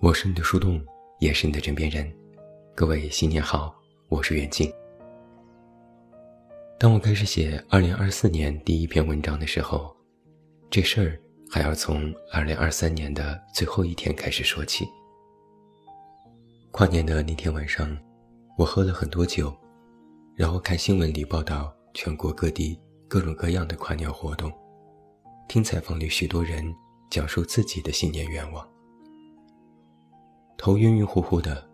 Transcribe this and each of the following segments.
我是你的树洞，也是你的枕边人。各位新年好，我是远近。当我开始写二零二四年第一篇文章的时候，这事儿还要从二零二三年的最后一天开始说起。跨年的那天晚上，我喝了很多酒，然后看新闻里报道全国各地各种各样的跨年活动，听采访里许多人讲述自己的新年愿望。头晕晕乎乎的，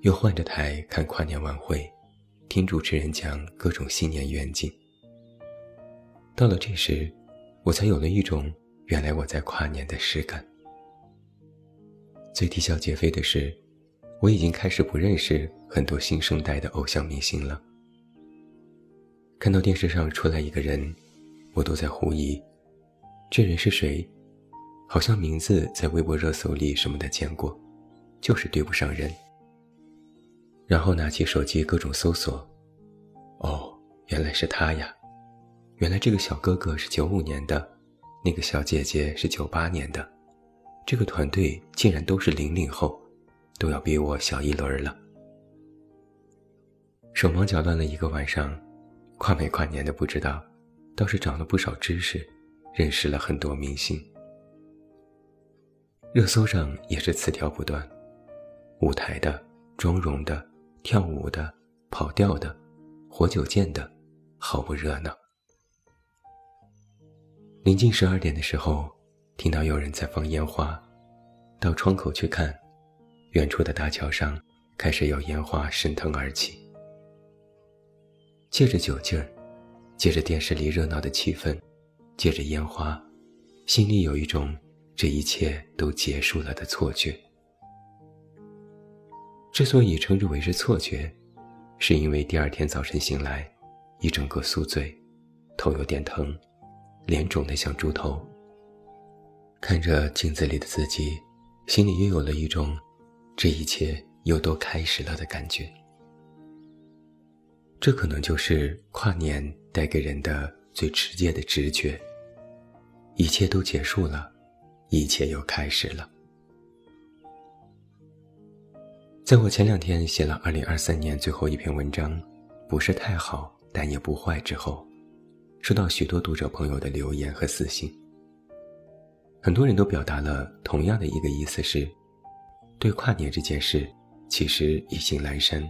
又换着台看跨年晚会，听主持人讲各种新年愿景。到了这时，我才有了一种原来我在跨年的实感。最啼笑皆非的是，我已经开始不认识很多新生代的偶像明星了。看到电视上出来一个人，我都在狐疑，这人是谁？好像名字在微博热搜里什么的见过。就是对不上人，然后拿起手机各种搜索，哦，原来是他呀！原来这个小哥哥是九五年的，那个小姐姐是九八年的，这个团队竟然都是零零后，都要比我小一轮了。手忙脚乱了一个晚上，跨没跨年的不知道，倒是长了不少知识，认识了很多明星。热搜上也是词条不断。舞台的、妆容的、跳舞的、跑调的、活久见的，好不热闹。临近十二点的时候，听到有人在放烟花，到窗口去看，远处的大桥上开始有烟花升腾而起。借着酒劲儿，借着电视里热闹的气氛，借着烟花，心里有一种这一切都结束了的错觉。之所以称之为是错觉，是因为第二天早晨醒来，一整个宿醉，头有点疼，脸肿得像猪头。看着镜子里的自己，心里又有了一种这一切又都开始了的感觉。这可能就是跨年带给人的最直接的直觉：一切都结束了，一切又开始了。在我前两天写了二零二三年最后一篇文章，不是太好，但也不坏之后，收到许多读者朋友的留言和私信。很多人都表达了同样的一个意思是，对跨年这件事其实意兴阑珊，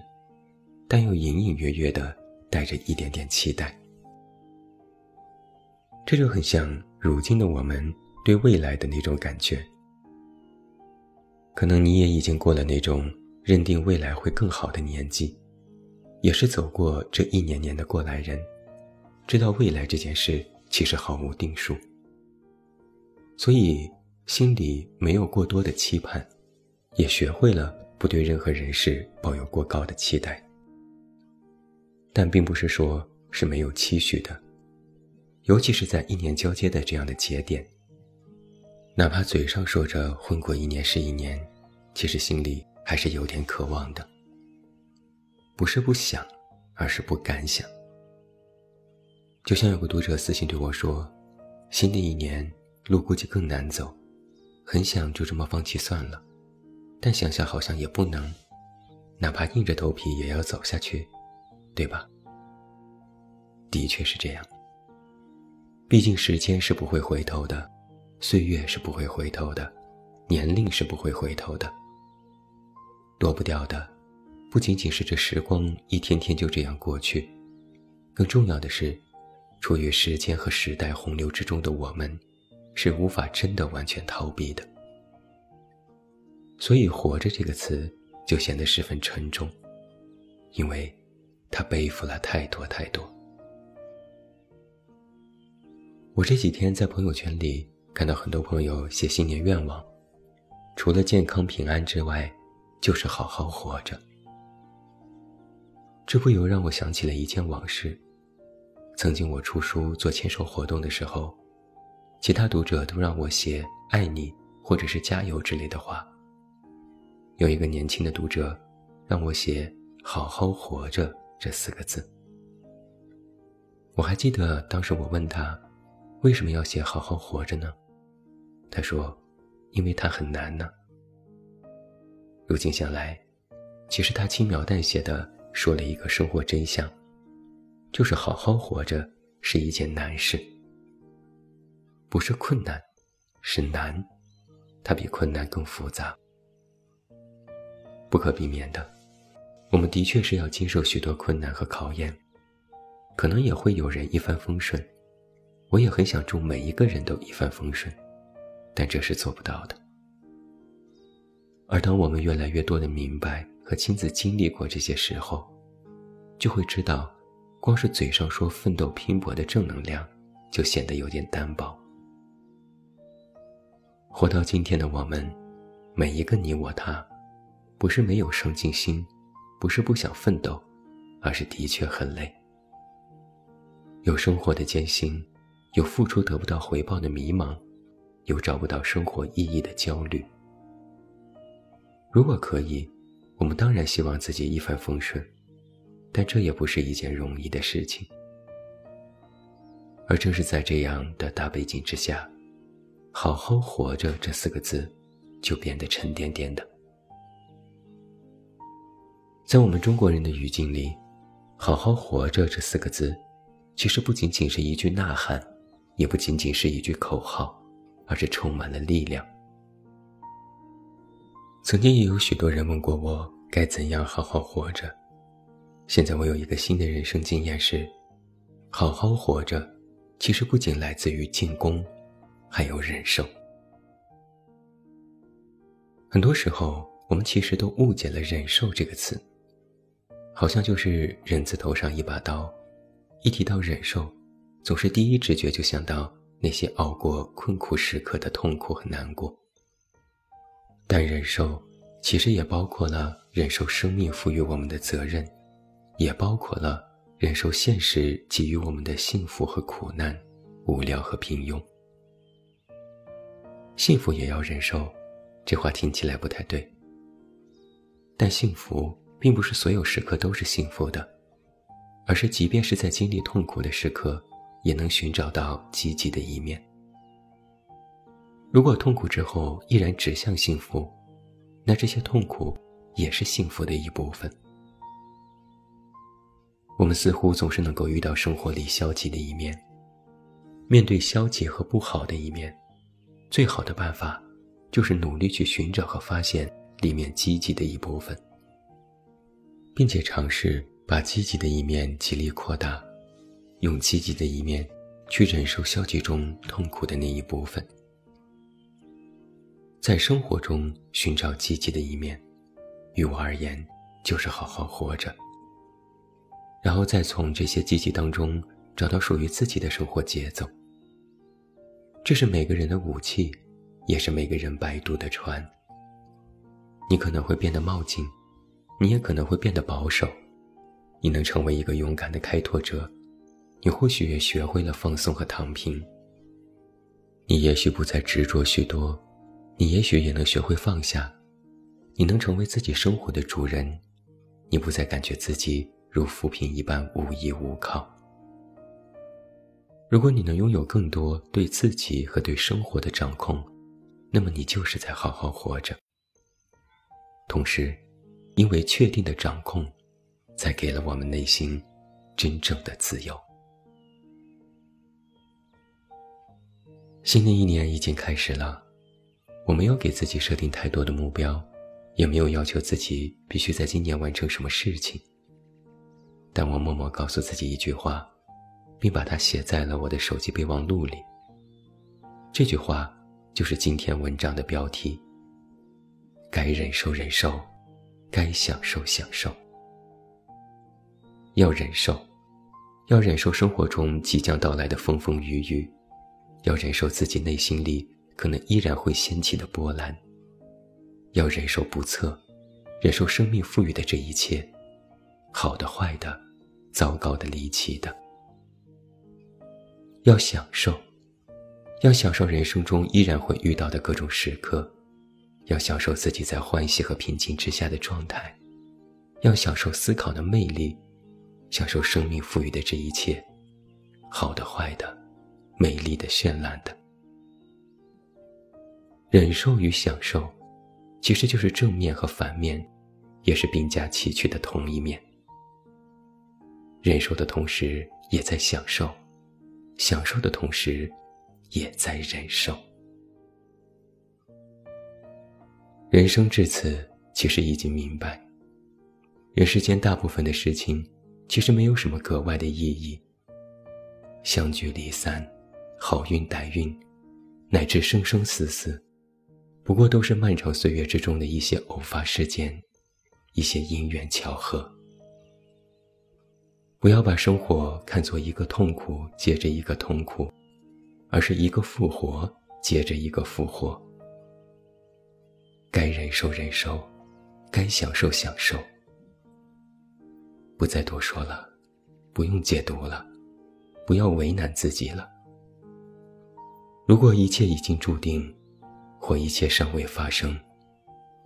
但又隐隐约约的带着一点点期待。这就很像如今的我们对未来的那种感觉。可能你也已经过了那种。认定未来会更好的年纪，也是走过这一年年的过来人，知道未来这件事其实毫无定数，所以心里没有过多的期盼，也学会了不对任何人事抱有过高的期待。但并不是说是没有期许的，尤其是在一年交接的这样的节点，哪怕嘴上说着混过一年是一年，其实心里。还是有点渴望的，不是不想，而是不敢想。就像有个读者私信对我说：“新的一年路估计更难走，很想就这么放弃算了，但想想好像也不能，哪怕硬着头皮也要走下去，对吧？”的确是这样。毕竟时间是不会回头的，岁月是不会回头的，年龄是不会回头的。躲不掉的，不仅仅是这时光一天天就这样过去，更重要的是，处于时间和时代洪流之中的我们，是无法真的完全逃避的。所以“活着”这个词就显得十分沉重，因为，他背负了太多太多。我这几天在朋友圈里看到很多朋友写新年愿望，除了健康平安之外。就是好好活着，这不由让我想起了一件往事。曾经我出书做签售活动的时候，其他读者都让我写“爱你”或者是“加油”之类的话。有一个年轻的读者让我写“好好活着”这四个字。我还记得当时我问他，为什么要写“好好活着”呢？他说：“因为他很难呢。”如今想来，其实他轻描淡写的说了一个生活真相，就是好好活着是一件难事，不是困难，是难，它比困难更复杂。不可避免的，我们的确是要经受许多困难和考验，可能也会有人一帆风顺，我也很想祝每一个人都一帆风顺，但这是做不到的。而当我们越来越多的明白和亲自经历过这些时候，就会知道，光是嘴上说奋斗拼搏的正能量，就显得有点单薄。活到今天的我们，每一个你我他。不是没有上进心，不是不想奋斗，而是的确很累。有生活的艰辛，有付出得不到回报的迷茫，有找不到生活意义的焦虑。如果可以，我们当然希望自己一帆风顺，但这也不是一件容易的事情。而正是在这样的大背景之下，“好好活着”这四个字，就变得沉甸甸的。在我们中国人的语境里，“好好活着”这四个字，其实不仅仅是一句呐喊，也不仅仅是一句口号，而是充满了力量。曾经也有许多人问过我，该怎样好好活着。现在我有一个新的人生经验是：好好活着，其实不仅来自于进攻，还有忍受。很多时候，我们其实都误解了“忍受”这个词。好像就是人字头上一把刀，一提到忍受，总是第一直觉就想到那些熬过困苦时刻的痛苦和难过。但忍受其实也包括了忍受生命赋予我们的责任，也包括了忍受现实给予我们的幸福和苦难、无聊和平庸。幸福也要忍受，这话听起来不太对。但幸福。并不是所有时刻都是幸福的，而是即便是在经历痛苦的时刻，也能寻找到积极的一面。如果痛苦之后依然指向幸福，那这些痛苦也是幸福的一部分。我们似乎总是能够遇到生活里消极的一面，面对消极和不好的一面，最好的办法就是努力去寻找和发现里面积极的一部分。并且尝试把积极的一面极力扩大，用积极的一面去忍受消极中痛苦的那一部分。在生活中寻找积极的一面，于我而言就是好好活着。然后再从这些积极当中找到属于自己的生活节奏。这是每个人的武器，也是每个人摆渡的船。你可能会变得冒进。你也可能会变得保守，你能成为一个勇敢的开拓者，你或许也学会了放松和躺平。你也许不再执着许多，你也许也能学会放下，你能成为自己生活的主人，你不再感觉自己如浮萍一般无依无靠。如果你能拥有更多对自己和对生活的掌控，那么你就是在好好活着，同时。因为确定的掌控，才给了我们内心真正的自由。新的一年已经开始了，我没有给自己设定太多的目标，也没有要求自己必须在今年完成什么事情。但我默默告诉自己一句话，并把它写在了我的手机备忘录里。这句话就是今天文章的标题：该忍受忍受。该享受享受，要忍受，要忍受生活中即将到来的风风雨雨，要忍受自己内心里可能依然会掀起的波澜，要忍受不测，忍受生命赋予的这一切，好的、坏的、糟糕的、离奇的，要享受，要享受人生中依然会遇到的各种时刻。要享受自己在欢喜和平静之下的状态，要享受思考的魅力，享受生命赋予的这一切，好的、坏的，美丽的、绚烂的。忍受与享受，其实就是正面和反面，也是并驾齐驱的同一面。忍受的同时，也在享受；享受的同时，也在忍受。人生至此，其实已经明白，人世间大部分的事情，其实没有什么格外的意义。相聚离散，好运歹运，乃至生生死死。不过都是漫长岁月之中的一些偶发事件，一些因缘巧合。不要把生活看作一个痛苦接着一个痛苦，而是一个复活接着一个复活。该忍受忍受，该享受享受。不再多说了，不用解读了，不要为难自己了。如果一切已经注定。或一切尚未发生，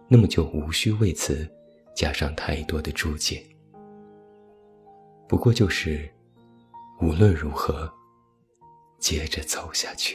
那么就无需为此加上太多的注解。不过就是，无论如何，接着走下去。